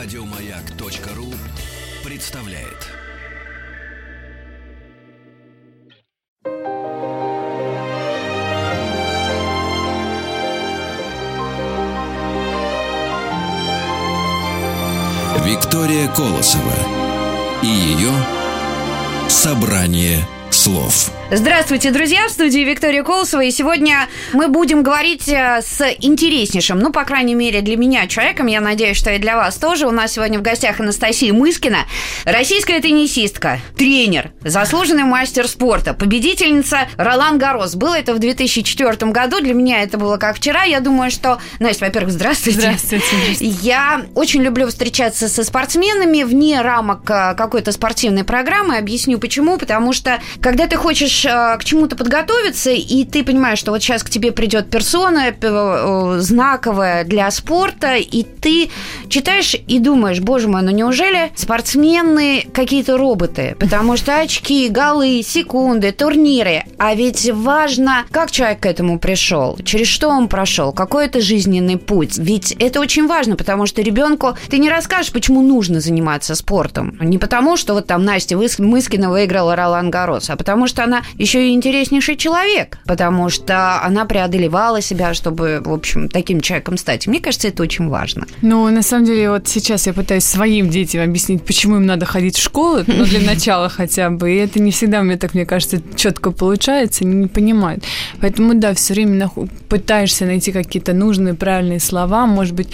Радиомаяк.ру представляет. Виктория Колосова и ее собрание слов. Здравствуйте, друзья! В студии Виктория Колосова. И сегодня мы будем говорить э, с интереснейшим, ну, по крайней мере, для меня человеком. Я надеюсь, что и для вас тоже. У нас сегодня в гостях Анастасия Мыскина, российская теннисистка, тренер, заслуженный мастер спорта, победительница Ролан Гарос. Было это в 2004 году. Для меня это было как вчера. Я думаю, что... Настя, во-первых, здравствуйте. Здравствуйте. Я очень люблю встречаться со спортсменами вне рамок э, какой-то спортивной программы. Объясню почему. Потому что, когда ты хочешь хочешь э, к чему-то подготовиться, и ты понимаешь, что вот сейчас к тебе придет персона э, знаковая для спорта, и ты читаешь и думаешь, боже мой, ну неужели спортсмены какие-то роботы? Потому что очки, голы, секунды, турниры. А ведь важно, как человек к этому пришел, через что он прошел, какой это жизненный путь. Ведь это очень важно, потому что ребенку ты не расскажешь, почему нужно заниматься спортом. Не потому, что вот там Настя Мыскина выиграла Ролан Гарос, а потому что она еще и интереснейший человек, потому что она преодолевала себя, чтобы, в общем, таким человеком стать. Мне кажется, это очень важно. Ну, на самом деле, вот сейчас я пытаюсь своим детям объяснить, почему им надо ходить в школу, ну, для начала хотя бы. И это не всегда, мне так, мне кажется, четко получается, они не понимают. Поэтому, да, все время пытаешься найти какие-то нужные, правильные слова, может быть,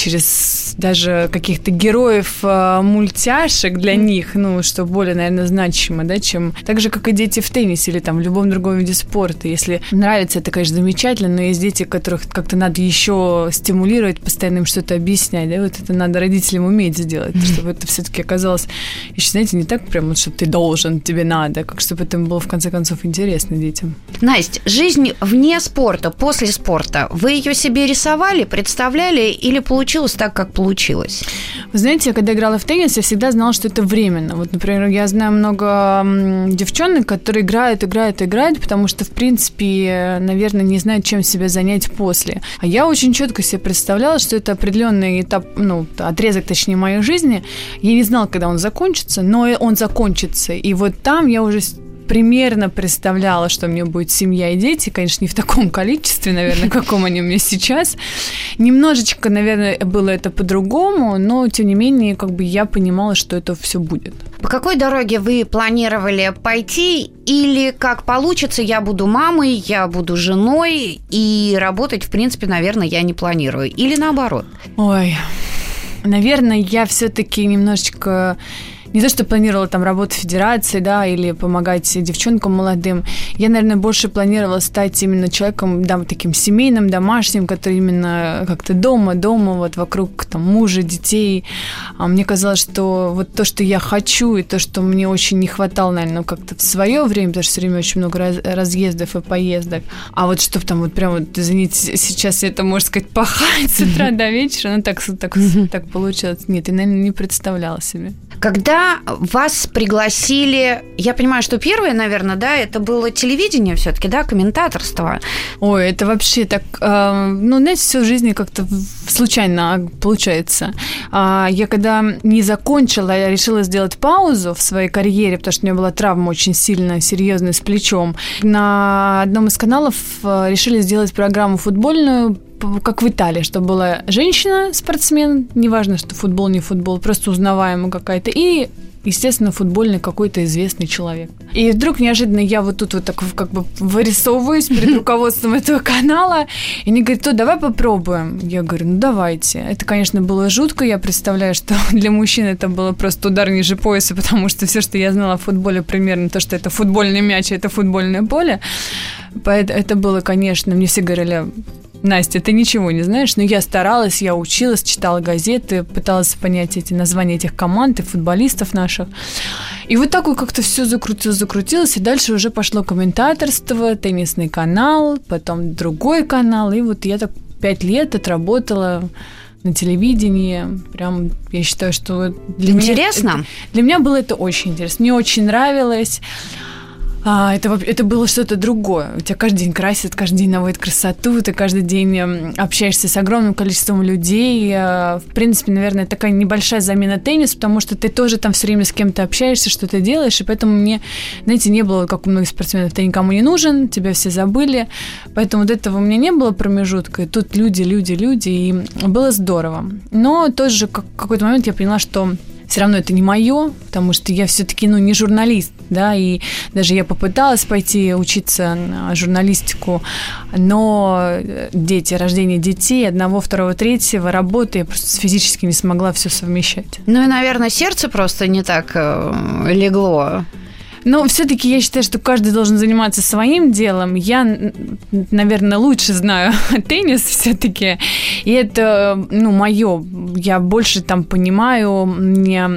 через даже каких-то героев э, мультяшек для них, ну, что более, наверное, значимо, да, чем так же, как и дети в теннисе или там в любом другом виде спорта. Если нравится, это, конечно, замечательно, но есть дети, которых как-то надо еще стимулировать, постоянно им что-то объяснять, да, вот это надо родителям уметь сделать, mm-hmm. чтобы это все-таки оказалось, еще, знаете, не так прям, вот, чтобы ты должен, тебе надо, как чтобы это было, в конце концов, интересно детям. Настя, жизнь вне спорта, после спорта, вы ее себе рисовали, представляли или получили получилось так, как получилось? Вы знаете, когда играла в теннис, я всегда знала, что это временно. Вот, например, я знаю много девчонок, которые играют, играют, играют, потому что, в принципе, наверное, не знают, чем себя занять после. А я очень четко себе представляла, что это определенный этап, ну, отрезок, точнее, моей жизни. Я не знала, когда он закончится, но он закончится. И вот там я уже примерно представляла, что у меня будет семья и дети, конечно, не в таком количестве, наверное, каком они у меня сейчас. Немножечко, наверное, было это по-другому, но, тем не менее, как бы я понимала, что это все будет. По какой дороге вы планировали пойти? Или как получится, я буду мамой, я буду женой, и работать, в принципе, наверное, я не планирую. Или наоборот? Ой, наверное, я все-таки немножечко не то, что планировала там работу в федерации, да, или помогать девчонкам молодым. Я, наверное, больше планировала стать именно человеком, да, таким семейным, домашним, который именно как-то дома, дома, вот вокруг там мужа, детей. А мне казалось, что вот то, что я хочу, и то, что мне очень не хватало, наверное, ну, как-то в свое время, потому что все время очень много раз, разъездов и поездок. А вот чтобы там вот прям вот, извините, сейчас это, можно сказать, пахать с утра до вечера, ну так, так, так получилось. Нет, я, наверное, не представляла себе. Когда вас пригласили, я понимаю, что первое, наверное, да, это было телевидение все-таки, да, комментаторство. Ой, это вообще так, э, ну, знаете, все в жизни как-то случайно получается. А, я когда не закончила, я решила сделать паузу в своей карьере, потому что у меня была травма очень сильная, серьезная с плечом. На одном из каналов э, решили сделать программу футбольную как в Италии, что была женщина-спортсмен, неважно, что футбол, не футбол, просто узнаваемая какая-то, и естественно, футбольный какой-то известный человек. И вдруг неожиданно я вот тут вот так как бы вырисовываюсь перед руководством этого канала, и они говорят, то давай попробуем. Я говорю, ну давайте. Это, конечно, было жутко, я представляю, что для мужчин это было просто удар ниже пояса, потому что все, что я знала о футболе, примерно то, что это футбольный мяч, это футбольное поле. Это было, конечно, мне все говорили, Настя, ты ничего не знаешь, но я старалась, я училась, читала газеты, пыталась понять эти названия этих команд и футболистов наших. И вот так вот как-то все закрутилось, закрутилось, и дальше уже пошло комментаторство, теннисный канал, потом другой канал, и вот я так пять лет отработала на телевидении. Прям, я считаю, что для интересно? меня... Это, для меня было это очень интересно. Мне очень нравилось. А, это, это было что-то другое. У тебя каждый день красят, каждый день наводят красоту, ты каждый день эм, общаешься с огромным количеством людей. А, в принципе, наверное, такая небольшая замена теннис, потому что ты тоже там все время с кем-то общаешься, что-то делаешь, и поэтому мне, знаете, не было, как у многих спортсменов, ты никому не нужен, тебя все забыли, поэтому вот этого у меня не было промежутка, и тут люди, люди, люди, и было здорово. Но тоже в какой-то момент я поняла, что все равно это не мое, потому что я все-таки, ну, не журналист, да, и даже я попыталась пойти учиться на журналистику, но дети, рождение детей, одного, второго, третьего, работы, я просто физически не смогла все совмещать. Ну и, наверное, сердце просто не так э, легло но все-таки я считаю, что каждый должен заниматься своим делом. Я, наверное, лучше знаю теннис все-таки. И это, ну, мое. Я больше там понимаю, мне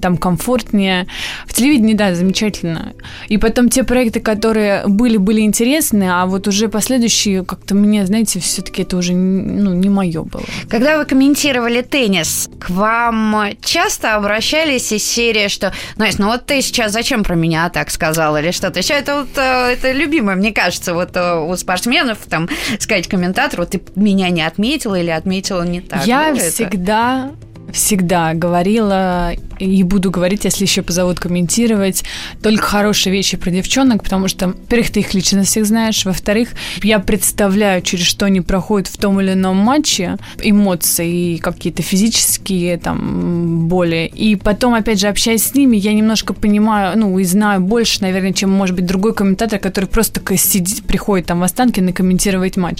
там комфортнее. В телевидении, да, замечательно. И потом те проекты, которые были, были интересны, а вот уже последующие, как-то мне, знаете, все-таки это уже ну, не мое было. Когда вы комментировали теннис, к вам часто обращались из серии, что, Настя, ну вот ты сейчас зачем про меня так сказал или что-то еще. Это вот э, это любимое, мне кажется, вот э, у спортсменов там сказать комментатору, ты меня не отметила или отметила не так. Я всегда всегда говорила и буду говорить, если еще позовут комментировать, только хорошие вещи про девчонок, потому что, во-первых, ты их лично всех знаешь, во-вторых, я представляю, через что они проходят в том или ином матче, эмоции, какие-то физические там боли, и потом, опять же, общаясь с ними, я немножко понимаю, ну, и знаю больше, наверное, чем, может быть, другой комментатор, который просто сидит, приходит там в Останкино комментировать матч.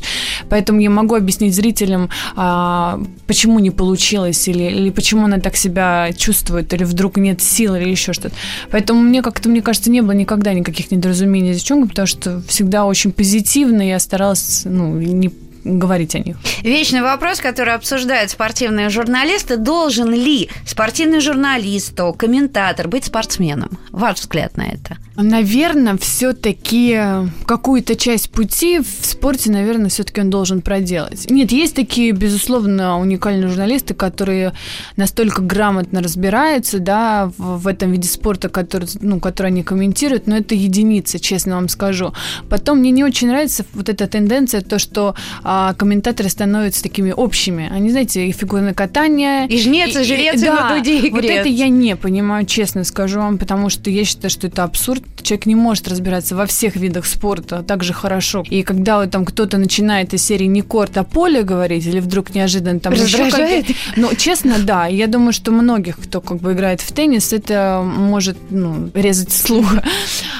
Поэтому я могу объяснить зрителям, а, почему не получилось, или или почему она так себя чувствует, или вдруг нет сил, или еще что-то. Поэтому мне как-то, мне кажется, не было никогда никаких недоразумений с девчонкой, потому что всегда очень позитивно, я старалась, ну, не говорить о них. Вечный вопрос, который обсуждают спортивные журналисты. Должен ли спортивный журналист, комментатор быть спортсменом? Ваш взгляд на это? Наверное, все-таки какую-то часть пути в спорте, наверное, все-таки он должен проделать. Нет, есть такие, безусловно, уникальные журналисты, которые настолько грамотно разбираются, да, в, в этом виде спорта, который, ну, который они комментируют, но это единицы, честно вам скажу. Потом мне не очень нравится вот эта тенденция, то, что а, комментаторы становятся такими общими. Они, знаете, и фигурное катание... И жнец, и, и жрец, и, и да, и вот это я не понимаю, честно скажу вам, потому что я считаю, что это абсурд. Человек не может разбираться во всех видах спорта так же хорошо. И когда вот там кто-то начинает из серии не корт, а поле говорить, или вдруг неожиданно там... Раздражает? Ну, честно, да. Я думаю, что многих, кто как бы играет в теннис, это может ну, резать слух.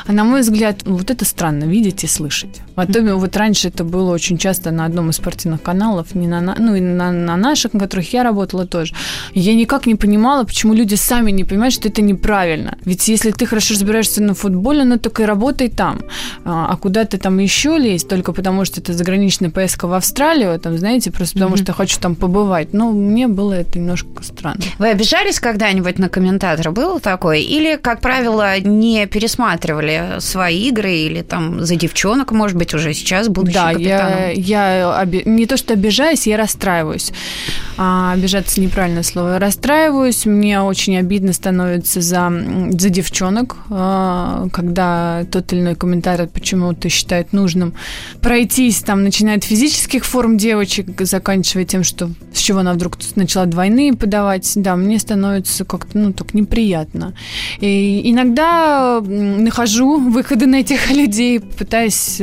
А на мой взгляд, вот это странно, видеть и слышать. А то вот раньше это было очень часто на одном из спортивных каналов, не на, ну и на, на наших, на которых я работала тоже. Я никак не понимала, почему люди сами не понимают, что это неправильно. Ведь если ты хорошо разбираешься на футболе, ну только и работай там. А, а куда ты там еще лезть, только потому что это заграничная поездка в Австралию, там, знаете, просто потому mm-hmm. что хочу там побывать. Ну, мне было это немножко странно. Вы обижались когда-нибудь на комментатора? Было такое? Или, как правило, не пересматривали свои игры или там за девчонок, может быть, уже сейчас, будучи да, капитаном? я, я оби... не то что обижаюсь, я расстраиваюсь. А, обижаться неправильное слово. Расстраиваюсь, мне очень обидно становится за, за девчонок, а, когда тот или иной комментарий почему-то считает нужным пройтись, там, начиная от физических форм девочек, заканчивая тем, что с чего она вдруг начала двойные подавать, да, мне становится как-то, ну, так неприятно. И иногда нахожу выходы на этих людей, пытаюсь,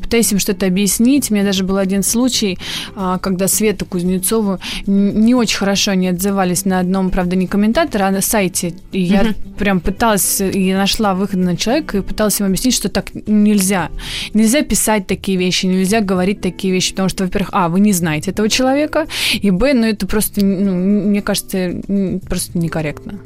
пытаюсь им что-то объяснить. У меня даже был один случай, а, когда Света Кузнецову не очень хорошо они отзывались на одном, правда, не комментатор, а на сайте. И я угу. прям пыталась, и нашла выход на человека, и пыталась им объяснить, что так нельзя. Нельзя писать такие вещи, нельзя говорить такие вещи, потому что, во-первых, а, вы не знаете этого человека, и, б, ну, это просто, ну, мне кажется, просто некорректно.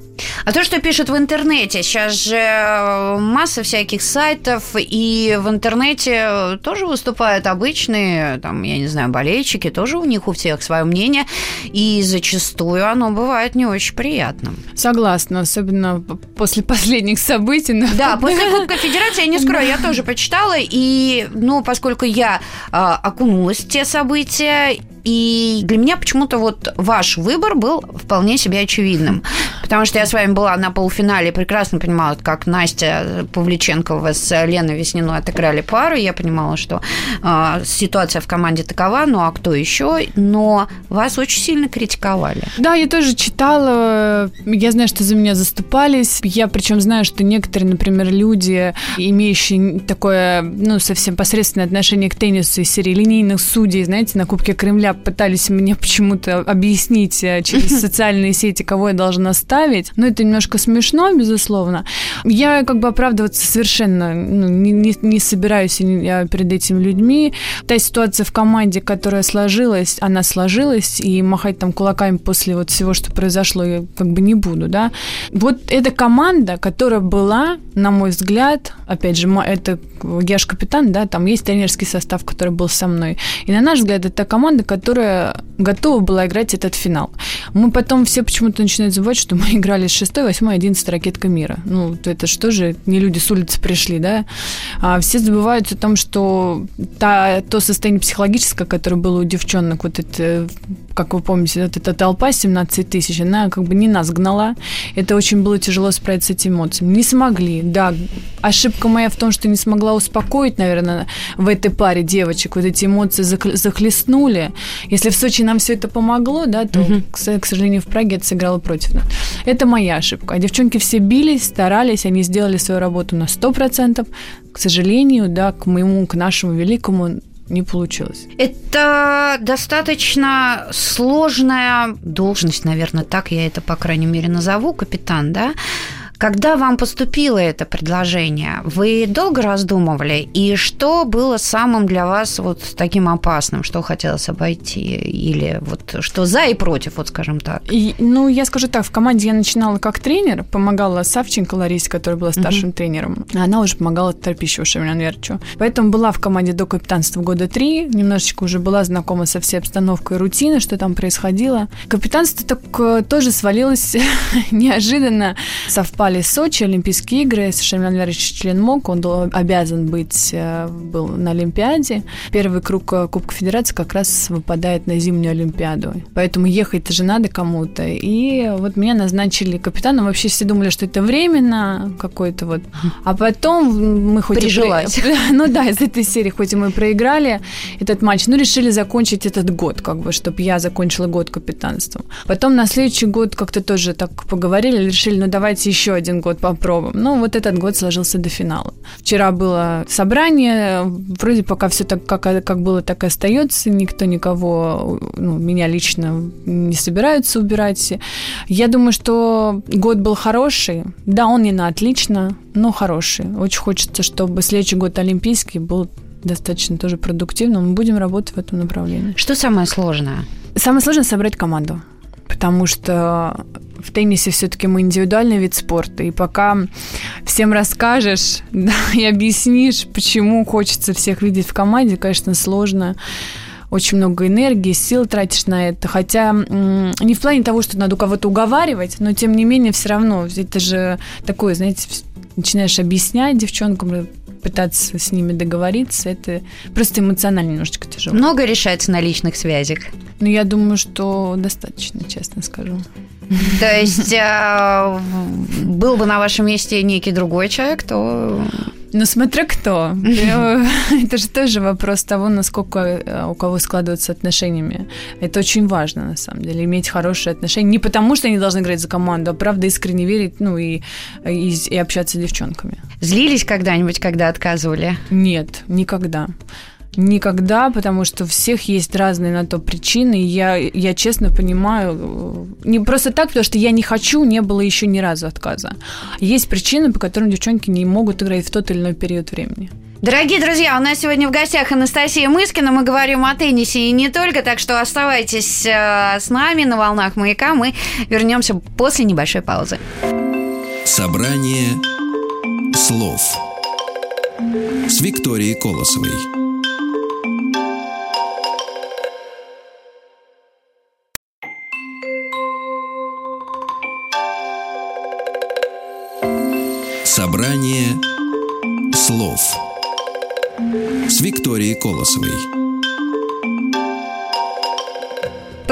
А то, что пишут в интернете, сейчас же э, масса всяких сайтов, и в интернете тоже выступают обычные, там, я не знаю, болельщики, тоже у них у всех свое мнение, и зачастую оно бывает не очень приятным. Согласна, особенно после последних событий. Да, после Кубка Федерации, я не скрою, я тоже почитала, и, ну, поскольку я э, окунулась в те события, и для меня почему-то вот ваш выбор был вполне себе очевидным. Потому что я с вами была на полуфинале, прекрасно понимала, как Настя Павличенкова с Леной Весниной отыграли пару. Я понимала, что э, ситуация в команде такова, ну а кто еще? Но вас очень сильно критиковали. Да, я тоже читала. Я знаю, что за меня заступались. Я причем знаю, что некоторые, например, люди, имеющие такое, ну, совсем посредственное отношение к теннису из серии линейных судей, знаете, на Кубке Кремля пытались мне почему-то объяснить э, через социальные сети, кого я должна ставить. Но это немножко смешно, безусловно. Я как бы оправдываться совершенно ну, не, не, не собираюсь я перед этими людьми. Та ситуация в команде, которая сложилась, она сложилась, и махать там кулаками после вот всего, что произошло, я как бы не буду, да. Вот эта команда, которая была, на мой взгляд, опять же, это я же капитан, да, там есть тренерский состав, который был со мной. И на наш взгляд, это команда, которая готова была играть этот финал. Мы потом все почему-то начинают забывать, что мы играли с 6, 8, 11 ракетка мира. Ну, это что же, не люди с улицы пришли, да? А все забывают о том, что та, то состояние психологическое, которое было у девчонок, вот это, как вы помните, вот эта толпа 17 тысяч, она как бы не нас гнала. Это очень было тяжело справиться с этими эмоциями. Не смогли, да. Ошибка моя в том, что не смогла успокоить, наверное, в этой паре девочек. Вот эти эмоции захлестнули. Если в Сочи нам все это помогло, да, то, угу. к, к сожалению, в Праге это сыграло против нас. Это моя ошибка. А девчонки все бились, старались, они сделали свою работу на 100%. К сожалению, да, к моему, к нашему великому не получилось. Это достаточно сложная должность, наверное, так я это, по крайней мере, назову, капитан, да? Когда вам поступило это предложение, вы долго раздумывали? И что было самым для вас вот таким опасным, что хотелось обойти? Или вот что за и против, вот скажем так? И, ну, я скажу так, в команде я начинала как тренер, помогала Савченко Ларисе, которая была старшим uh-huh. тренером. А она уже помогала Торпищеву Шеврянверчу. Поэтому была в команде до капитанства года три, немножечко уже была знакома со всей обстановкой рутиной, что там происходило. Капитанство так э, тоже свалилось неожиданно, совпало совпали Сочи, Олимпийские игры. Шамиль Анверович член МОК, он обязан быть э, был на Олимпиаде. Первый круг э, Кубка Федерации как раз выпадает на зимнюю Олимпиаду. Поэтому ехать же надо кому-то. И вот меня назначили капитаном. Вообще все думали, что это временно какой-то вот. А потом мы хоть Прижилась. И... Ну да, из этой серии, хоть и мы проиграли этот матч, но решили закончить этот год, как бы, чтобы я закончила год капитанством. Потом на следующий год как-то тоже так поговорили, решили, ну давайте еще один год попробуем. Ну, вот этот год сложился до финала. Вчера было собрание, вроде пока все так, как, как было, так и остается. Никто никого, ну, меня лично не собираются убирать. Я думаю, что год был хороший. Да, он не на отлично, но хороший. Очень хочется, чтобы следующий год олимпийский был достаточно тоже продуктивным. Мы будем работать в этом направлении. Что самое сложное? Самое сложное собрать команду потому что в теннисе все-таки мы индивидуальный вид спорта, и пока всем расскажешь да, и объяснишь, почему хочется всех видеть в команде, конечно, сложно очень много энергии, сил тратишь на это. Хотя не в плане того, что надо у кого-то уговаривать, но тем не менее все равно это же такое, знаете, начинаешь объяснять девчонкам, пытаться с ними договориться, это просто эмоционально немножечко тяжело. Много решается на личных связях? Ну, я думаю, что достаточно, честно скажу. То есть э, был бы на вашем месте некий другой человек, то... Ну, смотря кто. Это же тоже вопрос того, насколько э, у кого складываются отношениями. Это очень важно, на самом деле, иметь хорошие отношения. Не потому, что они должны играть за команду, а правда искренне верить, ну, и, и, и общаться с девчонками. Злились когда-нибудь, когда отказывали? Нет, никогда. Никогда, потому что у всех есть разные на то причины. И я, я честно понимаю, не просто так, потому что я не хочу, не было еще ни разу отказа. Есть причины, по которым девчонки не могут играть в тот или иной период времени. Дорогие друзья, у нас сегодня в гостях Анастасия Мыскина. Мы говорим о теннисе и не только, так что оставайтесь э, с нами на волнах маяка. Мы вернемся после небольшой паузы. Собрание слов с Викторией Колосовой. С Викторией Колосовой.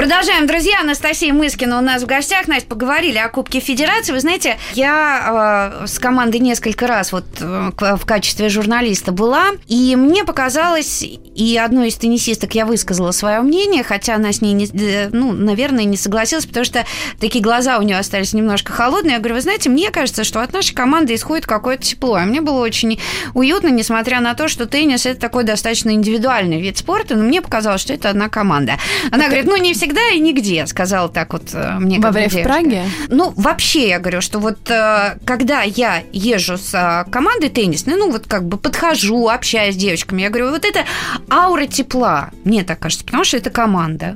Продолжаем, друзья. Анастасия Мыскина у нас в гостях. Настя, поговорили о Кубке Федерации. Вы знаете, я э, с командой несколько раз вот э, в качестве журналиста была, и мне показалось, и одной из теннисисток я высказала свое мнение, хотя она с ней, не, э, ну, наверное, не согласилась, потому что такие глаза у нее остались немножко холодные. Я говорю, вы знаете, мне кажется, что от нашей команды исходит какое-то тепло. А мне было очень уютно, несмотря на то, что теннис – это такой достаточно индивидуальный вид спорта, но мне показалось, что это одна команда. Она говорит, ну, не всегда и нигде, сказала так вот э, мне. Во время в Праге? Ну, вообще, я говорю, что вот э, когда я езжу с э, командой теннисной, ну, вот как бы подхожу, общаюсь с девочками, я говорю, вот это аура тепла, мне так кажется, потому что это команда.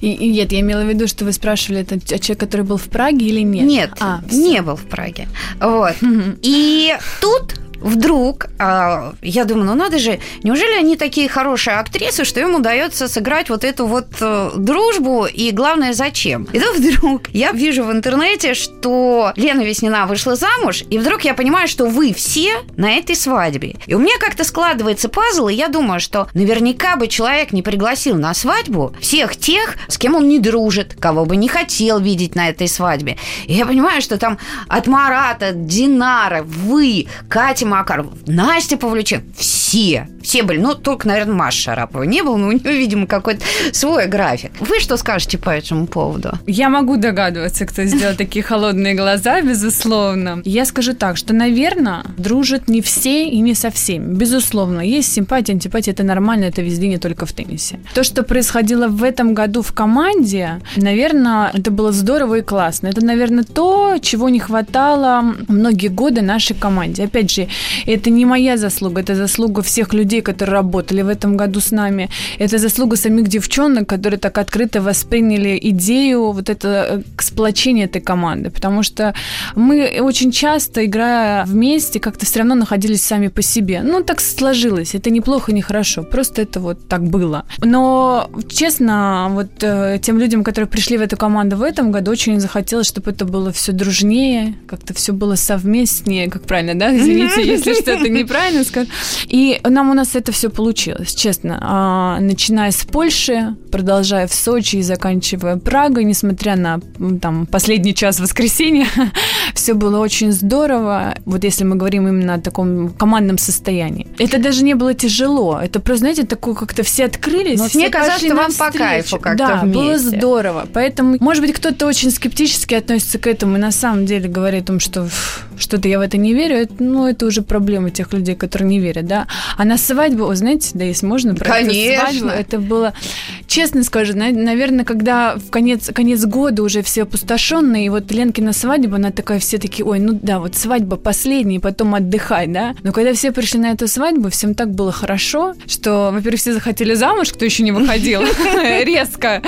И, и нет, я имела в виду, что вы спрашивали, это человек, который был в Праге или нет? Нет, а, не был в Праге. Вот. И тут вдруг, а, я думаю, ну надо же, неужели они такие хорошие актрисы, что им удается сыграть вот эту вот э, дружбу, и главное, зачем? И тут вдруг я вижу в интернете, что Лена Веснина вышла замуж, и вдруг я понимаю, что вы все на этой свадьбе. И у меня как-то складывается пазл, и я думаю, что наверняка бы человек не пригласил на свадьбу всех тех, с кем он не дружит, кого бы не хотел видеть на этой свадьбе. И я понимаю, что там от Марата, Динара, вы, Катя Макаров, Настя Павлюченко, все, все были. Ну, только, наверное, Маша Шарапова не было, но у нее, видимо, какой-то свой график. Вы что скажете по этому поводу? Я могу догадываться, кто сделал такие холодные глаза, безусловно. Я скажу так, что, наверное, дружат не все и не со всеми. Безусловно, есть симпатия, антипатия, это нормально, это везде, не только в теннисе. То, что происходило в этом году в команде, наверное, это было здорово и классно. Это, наверное, то, чего не хватало многие годы нашей команде. Опять же, это не моя заслуга, это заслуга всех людей, которые работали в этом году с нами. Это заслуга самих девчонок, которые так открыто восприняли идею вот это э, сплочения этой команды. Потому что мы очень часто, играя вместе, как-то все равно находились сами по себе. Ну, так сложилось. Это неплохо, не хорошо. Просто это вот так было. Но, честно, вот э, тем людям, которые пришли в эту команду в этом году, очень захотелось, чтобы это было все дружнее, как-то все было совместнее, как правильно, да? Извините, если что-то неправильно скажу. И нам у нас это все получилось, честно. А, начиная с Польши, продолжая в Сочи и заканчивая Прагой, несмотря на там последний час воскресенья, все было очень здорово. Вот если мы говорим именно о таком командном состоянии. Это даже не было тяжело. Это просто, знаете, такое как-то все открылись. Но все мне казалось, что вам по кайфу как-то Да, вместе. было здорово. Поэтому, может быть, кто-то очень скептически относится к этому и на самом деле говорит о том, что что-то я в это не верю. Это, ну, это уже проблема тех людей, которые не верят, да. А на свадьбу, знаете, да, если можно про Конечно. свадьбу, это было, честно скажу, наверное, когда в конец, конец года уже все опустошенные, и вот Ленкина свадьба, она такая, все такие, ой, ну да, вот свадьба последняя, потом отдыхать, да. Но когда все пришли на эту свадьбу, всем так было хорошо, что, во-первых, все захотели замуж, кто еще не выходил, резко.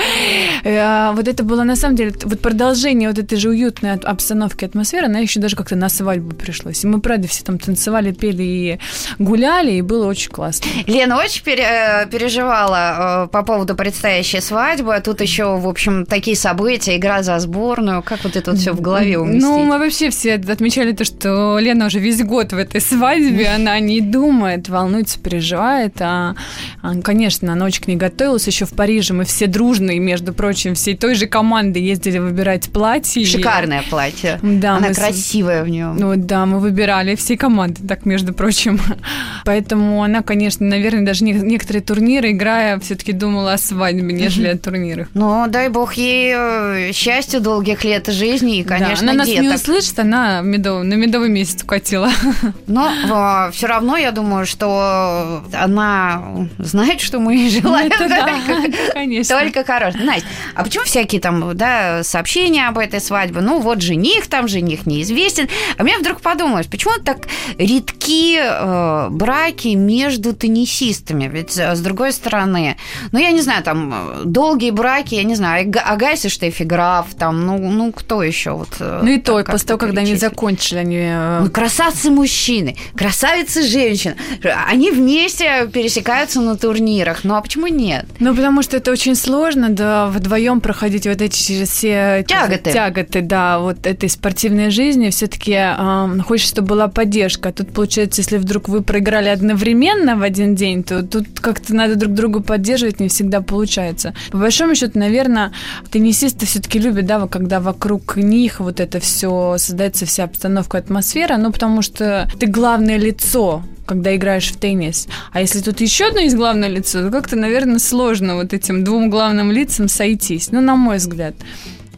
А вот это было, на самом деле, вот продолжение вот этой же уютной обстановки, атмосферы, она еще даже как-то на свадьбу пришлось. Мы, правда, все там танцевали, пели и гуляли, и было очень классно. Лена очень пере- переживала э, по поводу предстоящей свадьбы. Тут еще, в общем, такие события, игра за сборную. Как вот это вот все в голове уместить? Ну, мы вообще все отмечали то, что Лена уже весь год в этой свадьбе, она не думает, волнуется, переживает. А, а, конечно, она очень к ней готовилась. Еще в Париже мы все дружные, между прочим, всей той же команды ездили выбирать платье. Шикарное платье. Да, она красивая в нем. Ну да, мы выбирали всей команды, так между прочим. Поэтому она, конечно, наверное, даже некоторые турниры, играя, все-таки думала о свадьбе, нежели о турнирах. Ну, дай бог ей э, счастья, долгих лет жизни и, конечно, да, она деток. нас не услышит, она медов... на медовый месяц укатила. Но э, все равно, я думаю, что она знает, что мы ей желаем. Это да, конечно. Только хорошо. Настя, а почему всякие там, да, сообщения об этой свадьбе? Ну, вот жених там, жених неизвестен. А мне вдруг подумалось, почему так редки э, браки между теннисистами? Ведь, с другой стороны, ну, я не знаю, там, долгие браки, я не знаю, Агайси Штефи Граф, там, ну, ну, кто еще? Вот, э, ну, и то, после того, когда они закончили, они... Э, ну, красавцы мужчины, красавицы женщины, они вместе пересекаются на турнирах, ну, а почему нет? Ну, потому что это очень сложно, да, вдвоем проходить вот эти все тяготы, тяготы да, вот этой спортивной жизни, все-таки э, хочется, чтобы была поддержка. Тут, получается, если вдруг вы проиграли одновременно в один день, то тут как-то надо друг друга поддерживать, не всегда получается. По большому счету, наверное, теннисисты все-таки любят, да, когда вокруг них вот это все создается вся обстановка, атмосфера, ну, потому что ты главное лицо когда играешь в теннис. А если тут еще одно есть главное лицо, то как-то, наверное, сложно вот этим двум главным лицам сойтись. Ну, на мой взгляд.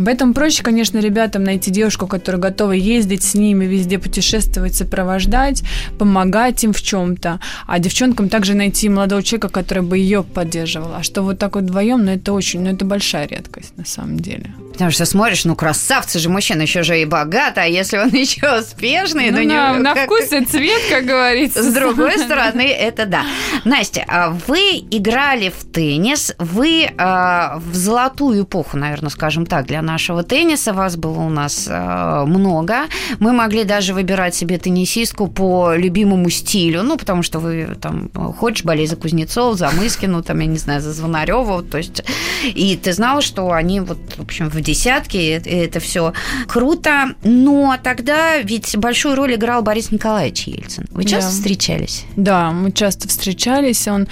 Поэтому проще, конечно, ребятам найти девушку, которая готова ездить с ними, везде путешествовать, сопровождать, помогать им в чем-то. А девчонкам также найти молодого человека, который бы ее поддерживал. А что вот так вот вдвоем, ну это очень, ну это большая редкость на самом деле. Потому что смотришь, ну красавцы же мужчина, еще же и богат, а если он еще успешный, ну, ну на, не, на как- вкус и цвет, как говорится. С другой стороны, это да. Настя, а вы играли в теннис, вы а, в золотую эпоху, наверное, скажем так, для нашего тенниса, вас было у нас а, много. Мы могли даже выбирать себе теннисистку по любимому стилю, ну, потому что вы там хочешь болеть за Кузнецов, за Мыскину, там, я не знаю, за Звонарева, то есть, и ты знала, что они вот, в общем, в десятке, и это все круто, но тогда ведь большую роль играл Борис Николаевич Ельцин. Вы часто Да. встречались? Да, мы часто встречались, он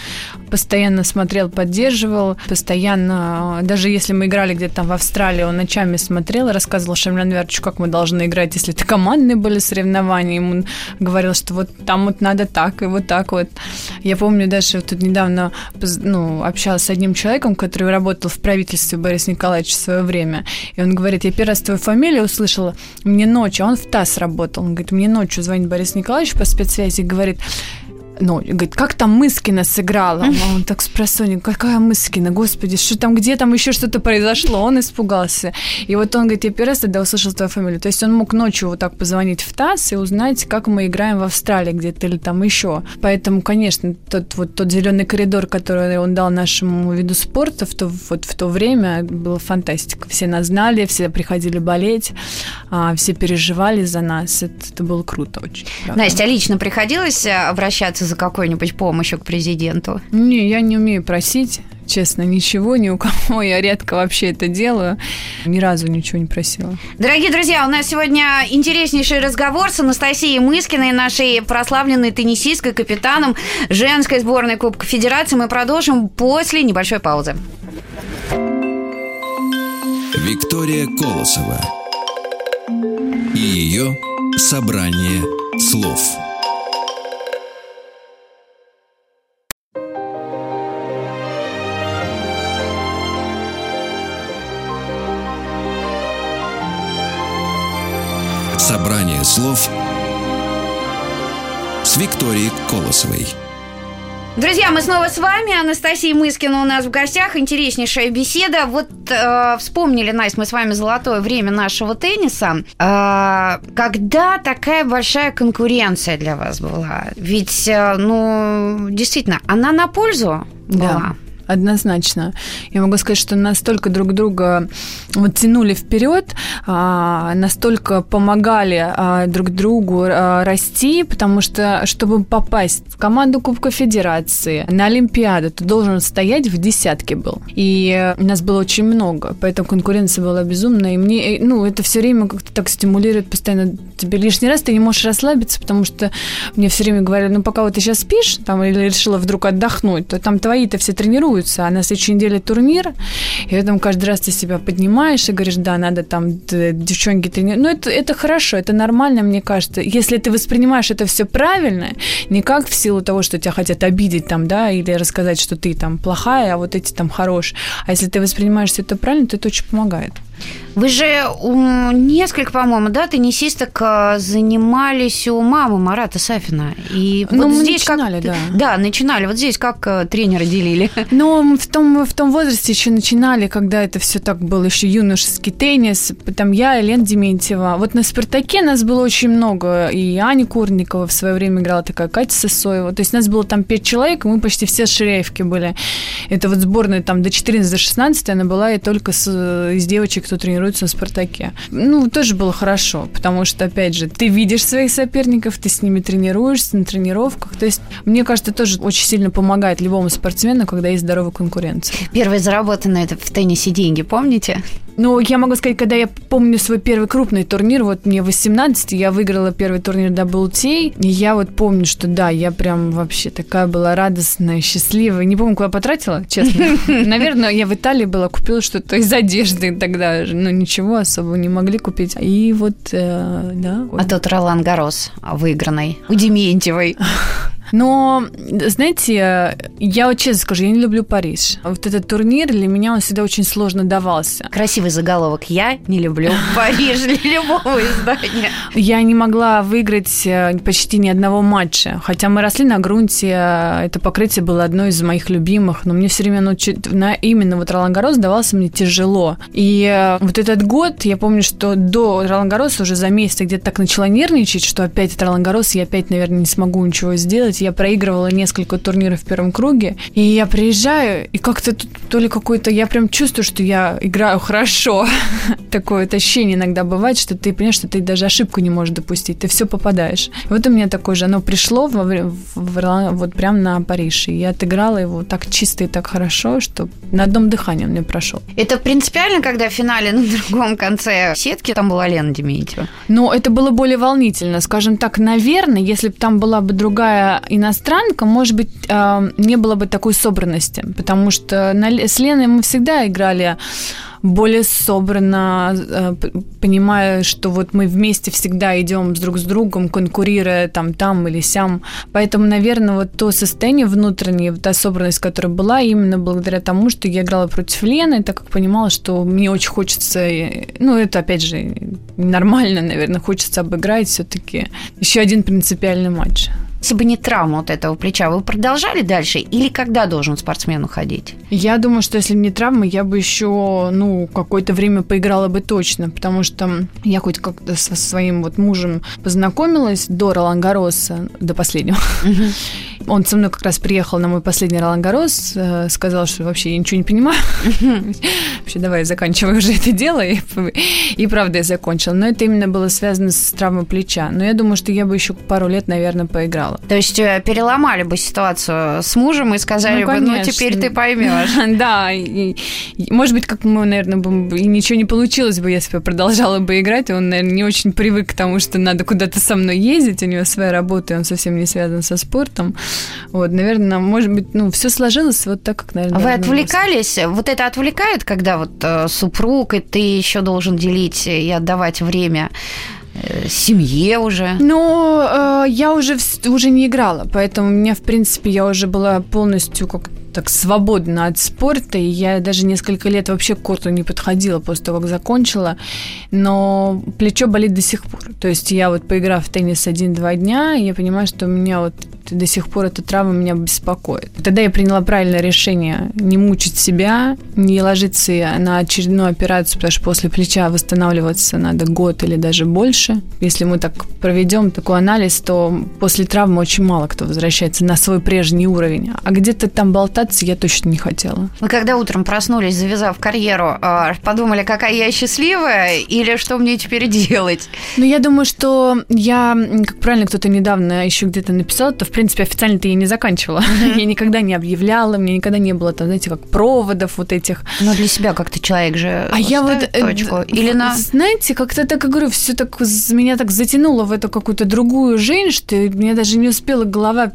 постоянно смотрел, поддерживал, постоянно, даже если мы играли где-то там в Австралии, он ночами смотрел и рассказывал Шамлян Верчу, как мы должны играть, если это командные были соревнования, ему говорил, что вот там вот надо так и вот так вот. Я помню даже тут недавно ну, общалась с одним человеком, который работал в правительстве Бориса Николаевича в свое время, и он говорит, я первый раз твою фамилию услышала, мне ночью, а он в ТАСС работал, он говорит, мне ночью звонит Борис Николаевич по спецсвязи и говорит, ну, говорит, как там Мыскина сыграла? А Он так спросил, какая Мыскина, господи, что там, где там еще что-то произошло? Он испугался. И вот он говорит, я первый раз тогда услышал твою фамилию. То есть он мог ночью вот так позвонить в ТАСС и узнать, как мы играем в Австралии где-то или там еще. Поэтому, конечно, тот вот тот зеленый коридор, который он дал нашему виду спорта в то, вот в то время, было фантастика. Все нас знали, все приходили болеть, а, все переживали за нас. Это, это было круто очень. правда. Настя, а лично приходилось э, обращаться за какой-нибудь помощью к президенту? Не, я не умею просить, честно, ничего, ни у кого. Я редко вообще это делаю. Ни разу ничего не просила. Дорогие друзья, у нас сегодня интереснейший разговор с Анастасией Мыскиной, нашей прославленной теннисисткой, капитаном женской сборной Кубка Федерации. Мы продолжим после небольшой паузы. Виктория Колосова и ее собрание слов. Собрание слов с Викторией Колосовой. Друзья, мы снова с вами. Анастасия Мыскина у нас в гостях. Интереснейшая беседа. Вот э, вспомнили, Настя, мы с вами золотое время нашего тенниса. Э, когда такая большая конкуренция для вас была? Ведь, э, ну, действительно, она на пользу была? Однозначно. Я могу сказать, что настолько друг друга вот тянули вперед, а, настолько помогали а, друг другу а, расти, потому что, чтобы попасть в команду Кубка Федерации, на Олимпиаду, ты должен стоять в десятке был. И э, нас было очень много, поэтому конкуренция была безумная. И мне, ну, это все время как-то так стимулирует постоянно. Тебе лишний раз ты не можешь расслабиться, потому что мне все время говорят, ну, пока вот ты сейчас спишь, там, или решила вдруг отдохнуть, то там твои-то все тренируются, а на следующей неделе турнир, и поэтому каждый раз ты себя поднимаешь и говоришь, да, надо там девчонки тренировать. Ну, это, это хорошо, это нормально, мне кажется. Если ты воспринимаешь это все правильно, не как в силу того, что тебя хотят обидеть там, да, или рассказать, что ты там плохая, а вот эти там хорошие. А если ты воспринимаешь все это правильно, то это очень помогает. Вы же несколько, по-моему, да, теннисисток э, занимались у мамы Марата Сафина. И Ну, вот мы здесь как- начинали, да. Да, начинали. Вот здесь как э, тренеры делили? Но в том, в том возрасте еще начинали, когда это все так был еще юношеский теннис. Там я, Лен Дементьева. Вот на «Спартаке» нас было очень много. И Аня Курникова в свое время играла такая, Катя Сосоева. То есть нас было там пять человек, и мы почти все с Ширяевки были. Это вот сборная там до 14, до 16 она была и только с, из девочек, кто тренируется на «Спартаке». Ну, тоже было хорошо, потому что, опять же, ты видишь своих соперников, ты с ними тренируешься на тренировках. То есть, мне кажется, тоже очень сильно помогает любому спортсмену, когда есть здоровая конкуренция. Первые заработанные это в теннисе деньги, помните? Ну, я могу сказать, когда я помню свой первый крупный турнир, вот мне 18, я выиграла первый турнир WTA, и я вот помню, что да, я прям вообще такая была радостная, счастливая. Не помню, куда потратила, честно. Наверное, я в Италии была, купила что-то из одежды тогда, но ничего особо не могли купить. И вот, э, да. А тот Ролан Гарос выигранный у Дементьевой. Но, знаете, я вот честно скажу, я не люблю Париж. Вот этот турнир для меня он всегда очень сложно давался. Красивый заголовок. Я не люблю Париж для любого издания. Я не могла выиграть э, почти ни одного матча. Хотя мы росли на грунте, э, это покрытие было одно из моих любимых, но мне все время ну, на именно вот Ролан Гарос давался мне тяжело. И э, вот этот год, я помню, что до Ролан Гароса уже за месяц где-то так начала нервничать, что опять это Ролан Гарос, я опять, наверное, не смогу ничего сделать я проигрывала несколько турниров в первом круге, и я приезжаю, и как-то тут то ли какой-то, я прям чувствую, что я играю хорошо. Такое ощущение иногда бывает, что ты понимаешь, что ты даже ошибку не можешь допустить, ты все попадаешь. Вот у меня такое же, оно пришло во, в, вот прям на Париж, и я отыграла его так чисто и так хорошо, что на одном дыхании он мне прошел. Это принципиально, когда в финале на другом конце сетки там была Лена Дементьева? Ну, это было более волнительно. Скажем так, наверное, если бы там была бы другая иностранка, может быть, а, не было бы такой собранности, потому что с Леной мы всегда играли более собранно, э, понимая, что вот мы вместе всегда идем друг с другом, конкурируя там, там или сям. Поэтому, наверное, вот то состояние внутреннее, та собранность, которая была, именно благодаря тому, что я играла против Лены, так как понимала, что мне очень хочется, ну, это, опять же, нормально, наверное, хочется обыграть все-таки еще один принципиальный матч. Если бы не травма вот этого плеча, вы продолжали дальше или когда должен спортсмен уходить? Я думаю, что если бы не травма, я бы еще, ну, какое-то время поиграла бы точно, потому что я хоть как-то со своим вот мужем познакомилась до Ролан Гароса, до последнего. Он со мной как раз приехал на мой последний Ролан Гарос, э, сказал, что вообще я ничего не понимаю. Вообще, давай заканчивай уже это дело. И, и правда я закончила. Но это именно было связано с травмой плеча. Но я думаю, что я бы еще пару лет, наверное, поиграла. То есть э, переломали бы ситуацию с мужем и сказали ну, бы, ну, теперь ты поймешь. Да. может быть, как мы, наверное, бы, и ничего не получилось бы, если бы продолжала бы играть. Он, наверное, не очень привык к тому, что надо куда-то со мной ездить. У него своя работа, и он совсем не связан со спортом. Вот, наверное, может быть, ну, все сложилось вот так, как, наверное. Вы отвлекались? Вот это отвлекает, когда вот э, супруг, и ты еще должен делить и отдавать время э, семье уже? Ну, э, я уже, уже не играла, поэтому у меня, в принципе, я уже была полностью как так свободна от спорта, и я даже несколько лет вообще к корту не подходила после того, как закончила, но плечо болит до сих пор. То есть я вот поиграв в теннис один-два дня, я понимаю, что у меня вот до сих пор эта травма меня беспокоит. Тогда я приняла правильное решение не мучить себя, не ложиться на очередную операцию, потому что после плеча восстанавливаться надо год или даже больше. Если мы так проведем такой анализ, то после травмы очень мало кто возвращается на свой прежний уровень. А где-то там болтаться я точно не хотела. Вы когда утром проснулись, завязав карьеру, а, подумали, какая я счастливая или что мне теперь делать? Ну, я думаю, что я, как правильно кто-то недавно еще где-то написал, то в принципе, официально-то я не заканчивала. Mm-hmm. Я никогда не объявляла, меня никогда не было, там, знаете, как проводов вот этих. Но для себя как-то человек же А я вот... Э, точку. Или на... Знаете, как-то так, говорю, все так меня так затянуло в эту какую-то другую жизнь, что мне даже не успела голова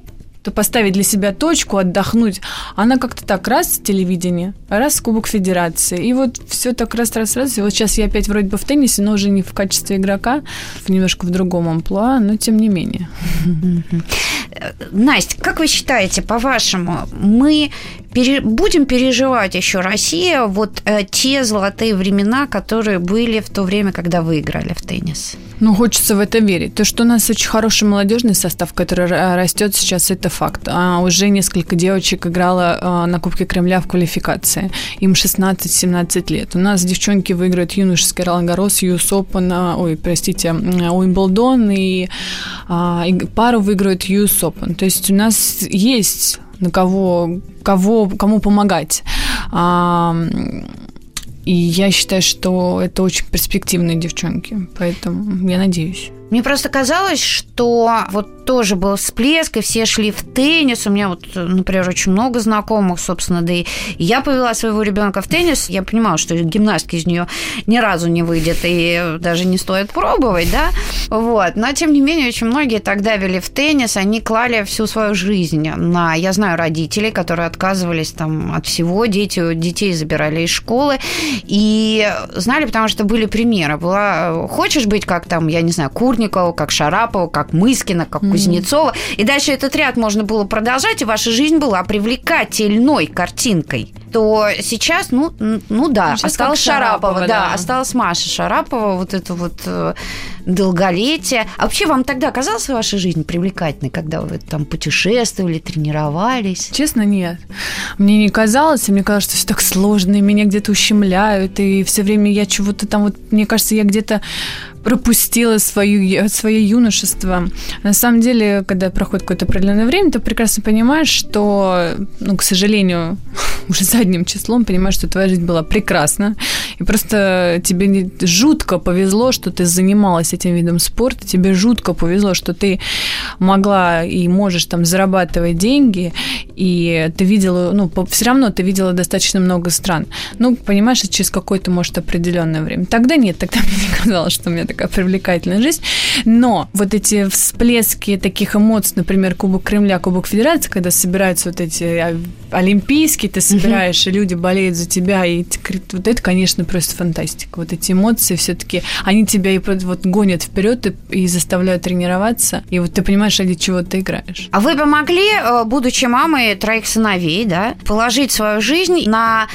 поставить для себя точку, отдохнуть. Она как-то так раз телевидение, раз Кубок Федерации. И вот все так раз, раз, раз. И вот сейчас я опять вроде бы в теннисе, но уже не в качестве игрока, немножко в другом амплуа, но тем не менее. Настя, как вы считаете, по-вашему, мы пере, будем переживать еще Россия вот э, те золотые времена, которые были в то время, когда вы играли в теннис? Ну, хочется в это верить. То, что у нас очень хороший молодежный состав, который растет сейчас, это факт. А уже несколько девочек играло а, на Кубке Кремля в квалификации. Им 16-17 лет. У нас девчонки выиграют юношеский Ролангарос, Юс Опен, ой, простите, Уимблдон, и, а, и пару выиграют Юс Опен. То есть у нас есть на кого, кого, кому помогать. А, и я считаю, что это очень перспективные девчонки, поэтому я надеюсь. Мне просто казалось, что вот тоже был всплеск, и все шли в теннис. У меня вот, например, очень много знакомых, собственно, да и я повела своего ребенка в теннис. Я понимала, что гимнастки из нее ни разу не выйдет, и даже не стоит пробовать, да. Вот. Но, тем не менее, очень многие тогда вели в теннис, они клали всю свою жизнь на... Я знаю родителей, которые отказывались там от всего, дети, детей забирали из школы, и знали, потому что были примеры. Была, хочешь быть как там, я не знаю, Кур Курникова, как Шарапова, как Мыскина, как mm-hmm. Кузнецова. И дальше этот ряд можно было продолжать, и ваша жизнь была привлекательной картинкой то сейчас, ну, ну да, сейчас осталась Шарапова, Шарапова, да, да, осталась Маша Шарапова, вот это вот долголетие. А вообще вам тогда казалась ваша жизнь привлекательной, когда вы там путешествовали, тренировались? Честно, нет. Мне не казалось, мне казалось, что все так сложно, и меня где-то ущемляют, и все время я чего-то там, вот, мне кажется, я где-то пропустила свою, свое юношество. На самом деле, когда проходит какое-то определенное время, ты прекрасно понимаешь, что, ну, к сожалению, уже задним числом понимаешь, что твоя жизнь была прекрасна, и просто тебе жутко повезло, что ты занималась этим видом спорта, тебе жутко повезло, что ты могла и можешь там зарабатывать деньги, и ты видела, ну, все равно ты видела достаточно много стран. Ну, понимаешь, через какое-то, может, определенное время. Тогда нет, тогда мне не казалось, что у меня такая привлекательная жизнь. Но вот эти всплески таких эмоций, например, Кубок Кремля, Кубок Федерации, когда собираются вот эти а, олимпийские, ты собираешь, и люди болеют за тебя, и вот это, конечно, просто фантастика. Вот эти эмоции все-таки, они тебя и вот гонят вперед и, и заставляют тренироваться, и вот ты понимаешь, ради чего ты играешь. А вы помогли, э, будучи мамой троих сыновей, да, положить свою жизнь на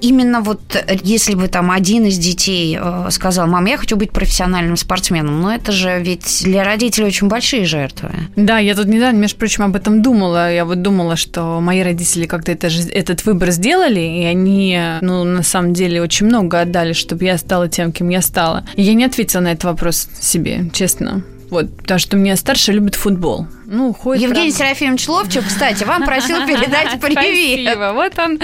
именно вот, если бы там один из детей э, сказал, мам, я хочу быть профессиональным спортсменом, но это же ведь для родителей очень большие жертвы. Да, я тут недавно, между прочим, об этом думала. Я вот думала, что мои родители как-то это, этот выбор сделали, и они, ну, на самом деле, очень много отдали, чтобы я стала тем, кем я стала. И я не ответила на этот вопрос себе, честно. Вот, потому что у меня старший любит футбол. Ну, ходит Евгений правда. Серафимович Ловчев, кстати, вам просил передать привет. Спасибо. Вот он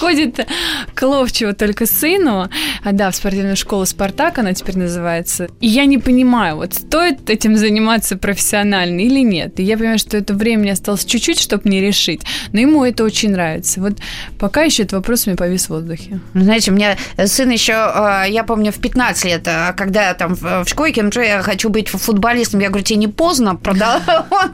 ходит к Ловчеву только сыну, а, да, в спортивную школу «Спартак» она теперь называется. И я не понимаю, вот стоит этим заниматься профессионально или нет. И я понимаю, что это времени осталось чуть-чуть, чтобы мне решить. Но ему это очень нравится. Вот пока еще этот вопрос у меня повис в воздухе. Ну, знаете, у меня сын еще, а, я помню, в 15 лет, а, когда там в школе, я хочу быть футболистом, я говорю, тебе не поздно, продал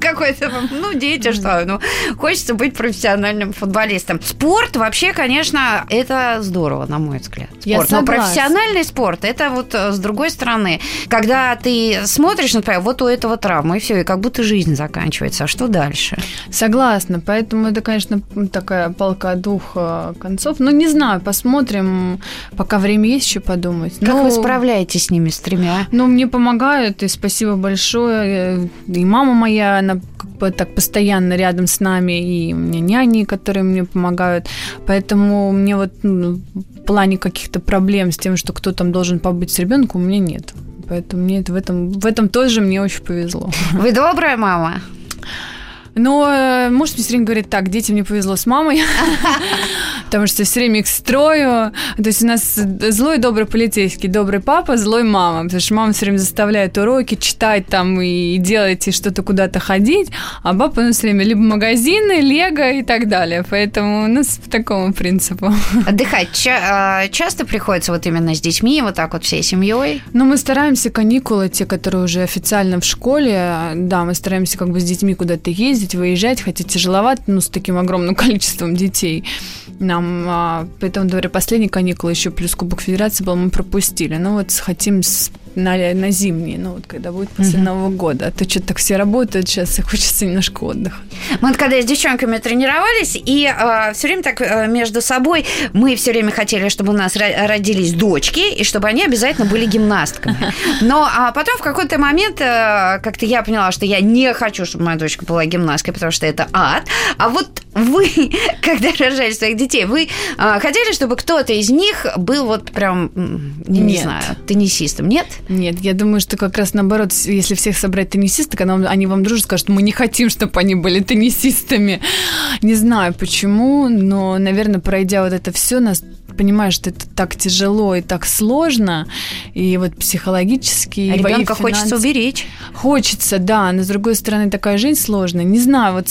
какой-то, ну, дети, что, ну, хочется быть профессиональным футболистом. Спорт вообще, конечно, это здорово, на мой взгляд. Спорт. Я Но профессиональный спорт, это вот э, с другой стороны, когда ты смотришь, например, вот у этого травма, и все, и как будто жизнь заканчивается. А что дальше? Согласна, поэтому это, конечно, такая палка двух э, концов. Ну, не знаю, посмотрим, пока время есть еще подумать. Как Но... вы справляетесь с ними, с тремя? Ну, мне помогают, и спасибо большое. И мама моя, она как бы так постоянно рядом с нами, и у меня няни, которые мне помогают. Поэтому мне вот ну, в плане каких-то проблем с тем, что кто там должен побыть с ребенком, у меня нет. Поэтому мне это в этом, в этом тоже мне очень повезло. Вы добрая мама? Но э, муж мне все время говорит, так, детям не повезло с мамой, потому что все время их строю. То есть у нас злой добрый полицейский, добрый папа, злой мама, потому что мама все время заставляет уроки читать там и делать, и что-то куда-то ходить, а папа у нас все время либо магазины, лего и так далее. Поэтому у нас по такому принципу. Отдыхать ча- а, часто приходится вот именно с детьми, вот так вот всей семьей? Ну, мы стараемся каникулы, те, которые уже официально в школе, да, мы стараемся как бы с детьми куда-то ездить, ездить, выезжать, хотя тяжеловато, ну, с таким огромным количеством детей нам. А, поэтому, говоря, последние каникулы еще плюс Кубок Федерации был, мы пропустили. Ну, вот хотим на, на зимние, ну вот когда будет после uh-huh. Нового года. А то что-то так все работают сейчас, и хочется немножко отдыха. Мы вот когда с девчонками тренировались, и э, все время так э, между собой мы все время хотели, чтобы у нас родились дочки, и чтобы они обязательно были гимнастками. Но а потом в какой-то момент э, как-то я поняла, что я не хочу, чтобы моя дочка была гимнасткой, потому что это ад. А вот вы, когда рожали своих детей, вы э, хотели, чтобы кто-то из них был вот прям, не, не знаю, теннисистом, нет? Нет, я думаю, что как раз наоборот, если всех собрать теннисисток, они вам дружат, скажут, мы не хотим, чтобы они были теннисистами. Не знаю почему, но, наверное, пройдя вот это все, нас понимаешь, что это так тяжело и так сложно, и вот психологически... А и ребенка финанс- хочется уберечь. Хочется, да, но с другой стороны такая жизнь сложная. Не знаю, вот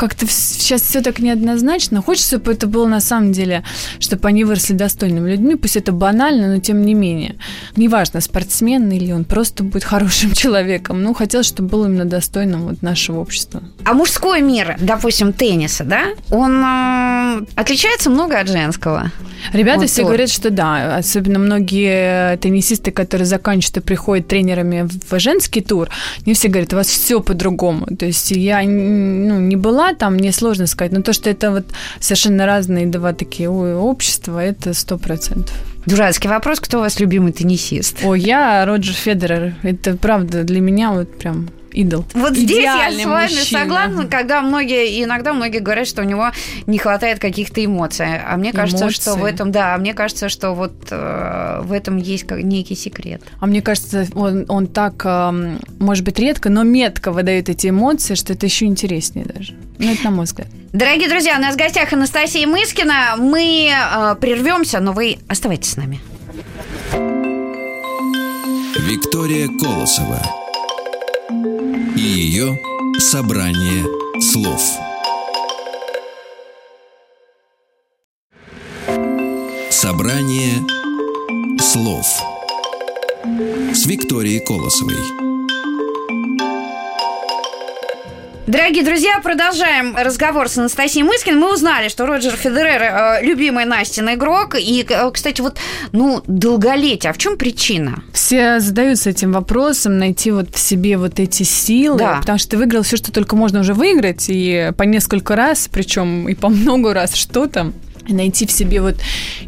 как-то сейчас все так неоднозначно. Хочется, чтобы это было на самом деле, чтобы они выросли достойными людьми. Пусть это банально, но тем не менее. Неважно, спортсмен или он просто будет хорошим человеком. Ну, хотелось, чтобы был именно достойным вот нашего общества. А мужской мир, допустим, тенниса, да, он э, отличается много от женского. Ребята Вот все вот. говорят, что да, особенно многие теннисисты, которые заканчивают и приходят тренерами в женский тур, они все говорят, у вас все по-другому. То есть я ну, не была там, мне сложно сказать, но то, что это вот совершенно разные два такие общества, это сто процентов. Дурацкий вопрос, кто у вас любимый теннисист? О, я Роджер Федерер. Это правда для меня вот прям идол. Вот здесь я с вами мужчина. согласна, когда многие, иногда многие говорят, что у него не хватает каких-то эмоций. А мне кажется, Эмоций. что в этом, да, а мне кажется, что вот э, в этом есть как некий секрет. А мне кажется, он, он так, эм, может быть, редко, но метко выдает эти эмоции, что это еще интереснее даже. Ну, это на мой взгляд. Дорогие друзья, у нас в гостях Анастасия Мыскина. Мы э, прервемся, но вы оставайтесь с нами. Виктория Колосова и ее собрание слов. Собрание слов с Викторией Колосовой. Дорогие друзья, продолжаем разговор с Анастасией Мыскиной. Мы узнали, что Роджер Федерер э, любимый Настин игрок. И, э, кстати, вот, ну, долголетие. А в чем причина? Все задаются этим вопросом, найти вот в себе вот эти силы, Да. потому что ты выиграл все, что только можно уже выиграть, и по несколько раз, причем и по много раз, что там. Найти в себе вот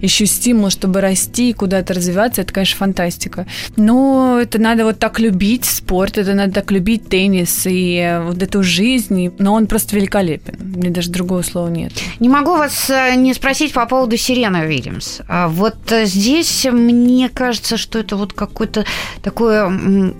еще стимул, чтобы расти и куда-то развиваться, это, конечно, фантастика. Но это надо вот так любить спорт, это надо так любить теннис и э, вот эту жизнь. Но он просто великолепен. Мне даже другого слова нет. Не могу вас э, не спросить по поводу Сирены Уильямс. А Вот э, здесь мне кажется, что это вот какое-то такое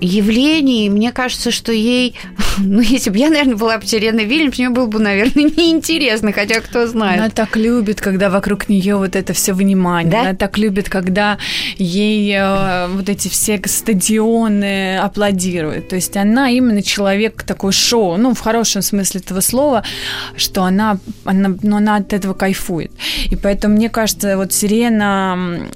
явление, и мне кажется, что ей, ну, если бы я, наверное, была бы Сиреной Уильямс, мне было бы, наверное, неинтересно, хотя кто знает. Она так любит, когда вокруг нее вот это все внимание. Да? Она так любит, когда ей э, вот эти все стадионы аплодируют. То есть она именно человек такой шоу, ну, в хорошем смысле этого слова, что она, она, ну, она от этого кайфует. И поэтому, мне кажется, вот Сирена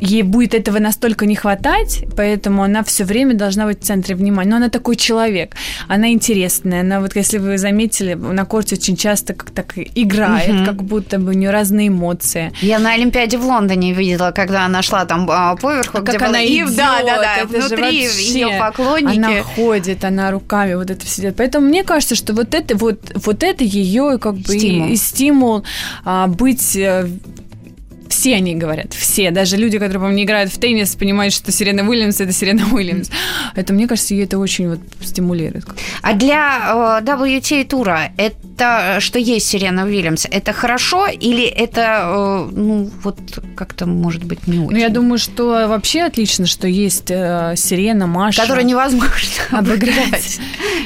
ей будет этого настолько не хватать, поэтому она все время должна быть в центре внимания. Но она такой человек, она интересная, она вот, если вы заметили, на корте очень часто как так играет, Мгм. как будто бы у нее разные эмоции. Я на Олимпиаде в Лондоне видела, когда она шла там а, поверху, А где как была- она и идет, да, да, да, внутри ее поклонники. Она ходит, она руками вот это все делает. Поэтому мне кажется, что вот это вот, вот это ее как бы Стимул. И, и стимул а, быть э, все они говорят, все, даже люди, которые, по-моему, не играют в теннис, понимают, что Сирена Уильямс – это Сирена Уильямс. Это, мне кажется, ее это очень вот стимулирует. А для э, WTA тура это что есть Сирена Уильямс, это хорошо или это, э, ну, вот как-то, может быть, не очень? Ну, я думаю, что вообще отлично, что есть э, Сирена, Маша. Которую невозможно Обыграть. обыграть.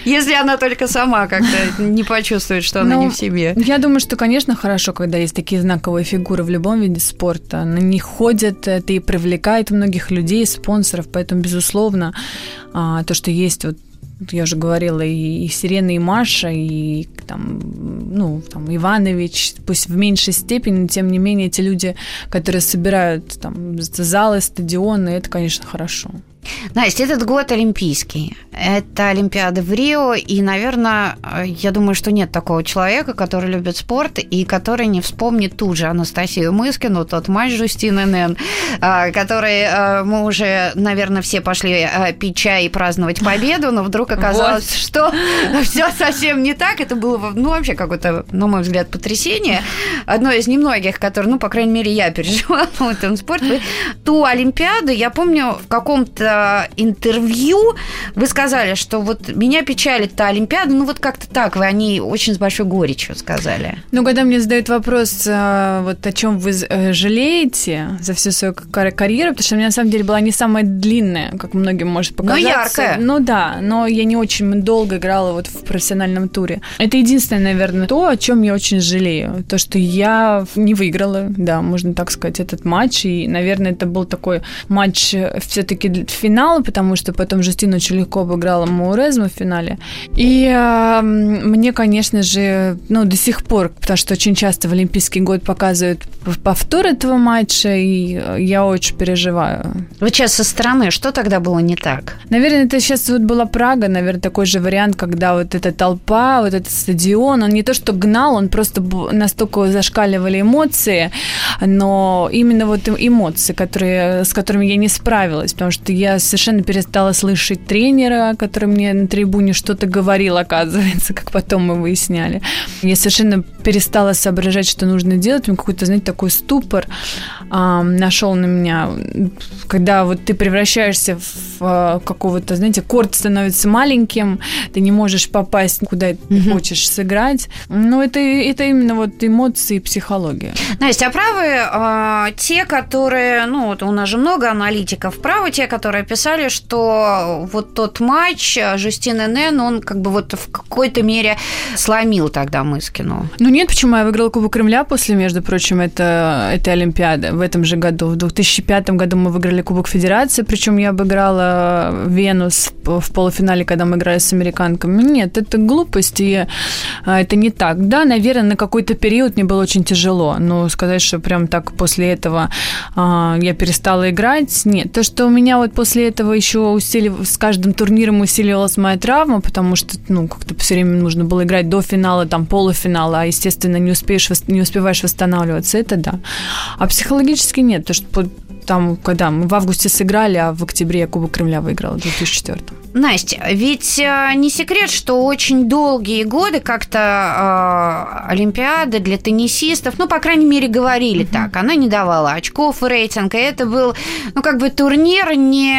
Если она только сама как-то не почувствует, что она Ну, не в себе. Я думаю, что, конечно, хорошо, когда есть такие знаковые фигуры в любом виде спорта. На них ходят, это и привлекает многих людей, спонсоров, поэтому, безусловно, а, то, что есть вот я уже говорила, и, и Сирена, и Маша, и там, ну, там, Иванович, пусть в меньшей степени, но тем не менее, эти люди, которые собирают там залы, стадионы, это, конечно, хорошо. Настя, этот год олимпийский. Это Олимпиада в Рио, и, наверное, я думаю, что нет такого человека, который любит спорт и который не вспомнит тут же Анастасию Мыскину, тот матч Жустины Нэн, а, который а, мы уже, наверное, все пошли а, пить чай и праздновать победу, но вдруг оказалось, что все совсем не так. Это было, ну, вообще какое-то, на мой взгляд, потрясение. Одно из немногих, которые, ну, по крайней мере, я переживала в этом спорте. Ту Олимпиаду, я помню, в каком-то э, интервью вы сказали, что вот меня печалит-то Олимпиада, ну вот как-то так, вы о ней очень с большой горечью сказали. Ну, когда мне задают вопрос, э, вот о чем вы э, жалеете за всю свою карьеру, потому что у меня на самом деле была не самая длинная, как многим может показаться. Но яркая. Ну да, но я не очень долго играла вот в профессиональном туре. Это единственное, наверное, то, о чем я очень жалею. То, что я не выиграла, да, можно так сказать, этот матч. И, наверное, это был такой матч все-таки финала, потому что потом Жустина очень легко обыграла Маурезму в финале. И э, мне, конечно же, ну, до сих пор, потому что очень часто в Олимпийский год показывают повтор этого матча, и я очень переживаю. Вот сейчас со стороны, что тогда было не так? Наверное, это сейчас вот была Прага, наверное, такой же вариант, когда вот эта толпа, вот этот стадион, он не то что гнал, он просто настолько зашкаливали эмоции, но именно вот эмоции, которые, с которыми я не справилась, потому что я совершенно перестала слышать тренера, который мне на трибуне что-то говорил, оказывается, как потом мы выясняли. Я совершенно перестала соображать, что нужно делать, у какой-то, знаете, такой ступор э, нашел на меня, когда вот ты превращаешься в э, какого-то, знаете, корт становится маленьким, ты не можешь попасть куда mm-hmm. хочешь сыграть. Но это, это именно вот эмоции и психология. Настя, а правы э, те, которые, ну, вот у нас же много аналитиков, правы те, которые писали, что вот тот матч Жустин Энен, он как бы вот в какой-то мере сломил тогда Мыскину? Ну нет, почему я выиграла Кубок Кремля после, между прочим, это, этой Олимпиады в этом же году. В 2005 году мы выиграли Кубок Федерации, причем я обыграла Венус в полуфинале, когда мы играли с американками. Нет, это глупость, и а, это не так. Да, наверное, на какой-то период мне было очень тяжело, но сказать, что прям так после этого а, я перестала играть, нет. То, что у меня вот после этого еще усилив... с каждым турниром усиливалась моя травма, потому что, ну, как-то все время нужно было играть до финала, там, полуфинала, а, естественно, не, успеешь, не успеваешь восстанавливаться, это да. А психологически нет, то, что там, когда мы в августе сыграли, а в октябре я Кубок Кремля выиграла в 2004 Настя, ведь э, не секрет, что очень долгие годы как-то э, Олимпиада для теннисистов, ну, по крайней мере, говорили mm-hmm. так, она не давала очков и рейтинга. Это был, ну, как бы турнир не,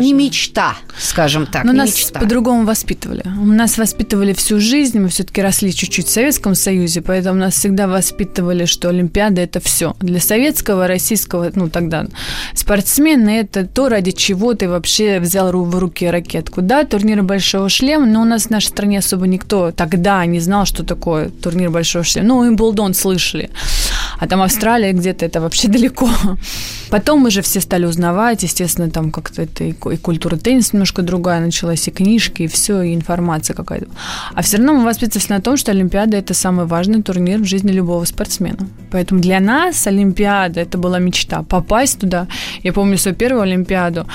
не, мечта, скажем так. Но нас мечта. по-другому воспитывали. Нас воспитывали всю жизнь, мы все-таки росли чуть-чуть в Советском Союзе, поэтому нас всегда воспитывали, что Олимпиада это все. Для советского, российского, ну, тогда спортсмены это то, ради чего ты вообще взял в руки ракетку. Да, турниры большого шлема, но у нас в нашей стране особо никто тогда не знал, что такое турнир большого шлема. Ну, Имблдон слышали. А там Австралия где-то это вообще далеко. Потом уже все стали узнавать, естественно, там как-то это и, и культура тенниса немножко другая началась, и книжки, и все, и информация какая-то. А все равно мы воспитывались на том, что Олимпиада – это самый важный турнир в жизни любого спортсмена. Поэтому для нас Олимпиада – это была мечта. Попасть туда. Я помню свою первую Олимпиаду.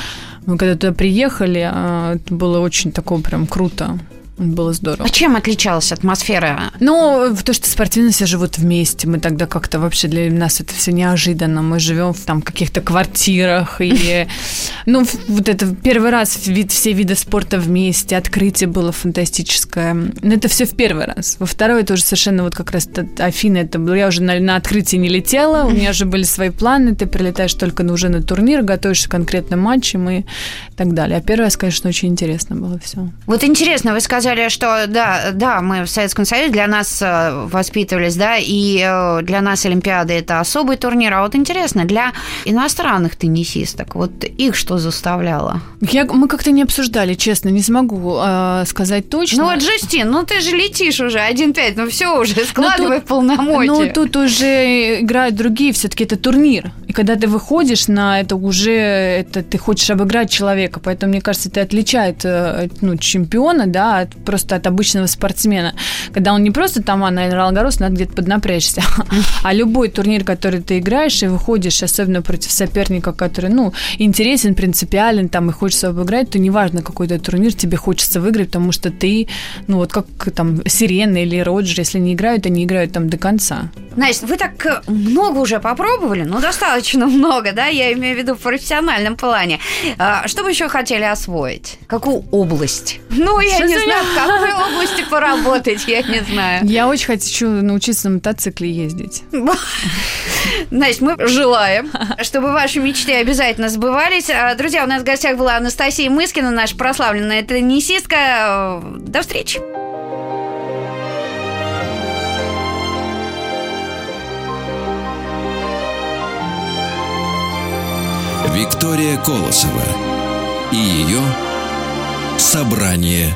Мы когда туда приехали, а, это было очень такое прям круто. Было здорово. А чем отличалась атмосфера? Ну, то, что спортсмены все живут вместе. Мы тогда как-то вообще для нас это все неожиданно. Мы живем в там каких-то квартирах. И, ну, вот это первый раз вид, все виды спорта вместе. Открытие было фантастическое. Но это все в первый раз. Во второй это уже совершенно вот как раз Афина. Это было, я уже на, на открытие не летела. У меня уже были свои планы. Ты прилетаешь только на, уже на турнир, готовишься к конкретным матчам и так далее. А первый раз, конечно, очень интересно было все. Вот интересно, вы сказали, сказали, что да, да, мы в Советском Союзе для нас э, воспитывались, да, и э, для нас Олимпиада это особый турнир. А вот интересно, для иностранных теннисисток, вот их что заставляло? Я, мы как-то не обсуждали, честно, не смогу э, сказать точно. Ну вот, Джастин, ну ты же летишь уже 1-5, ну все уже, складывай ну, тут, полномочия. Ну тут уже играют другие, все-таки это турнир. И когда ты выходишь на это уже, это ты хочешь обыграть человека, поэтому, мне кажется, это отличает э, ну, чемпиона, да, от просто от обычного спортсмена. Когда он не просто там, а на Ролгорос, надо где-то поднапрячься. А любой турнир, который ты играешь и выходишь, особенно против соперника, который, ну, интересен, принципиален, там, и хочется обыграть, то неважно, какой то турнир, тебе хочется выиграть, потому что ты, ну, вот как там Сирена или Роджер, если не играют, они играют там до конца. Настя, вы так э, много уже попробовали, ну, достаточно много, да, я имею в виду в профессиональном плане. А, что бы еще хотели освоить? Какую область? Ну, я не знаю, в какой области поработать, я не знаю. Я очень хочу научиться на мотоцикле ездить. Значит, мы желаем, чтобы ваши мечты обязательно сбывались. А, друзья, у нас в гостях была Анастасия Мыскина, наша прославленная теннисистка. До встречи. Виктория Колосова и ее «Собрание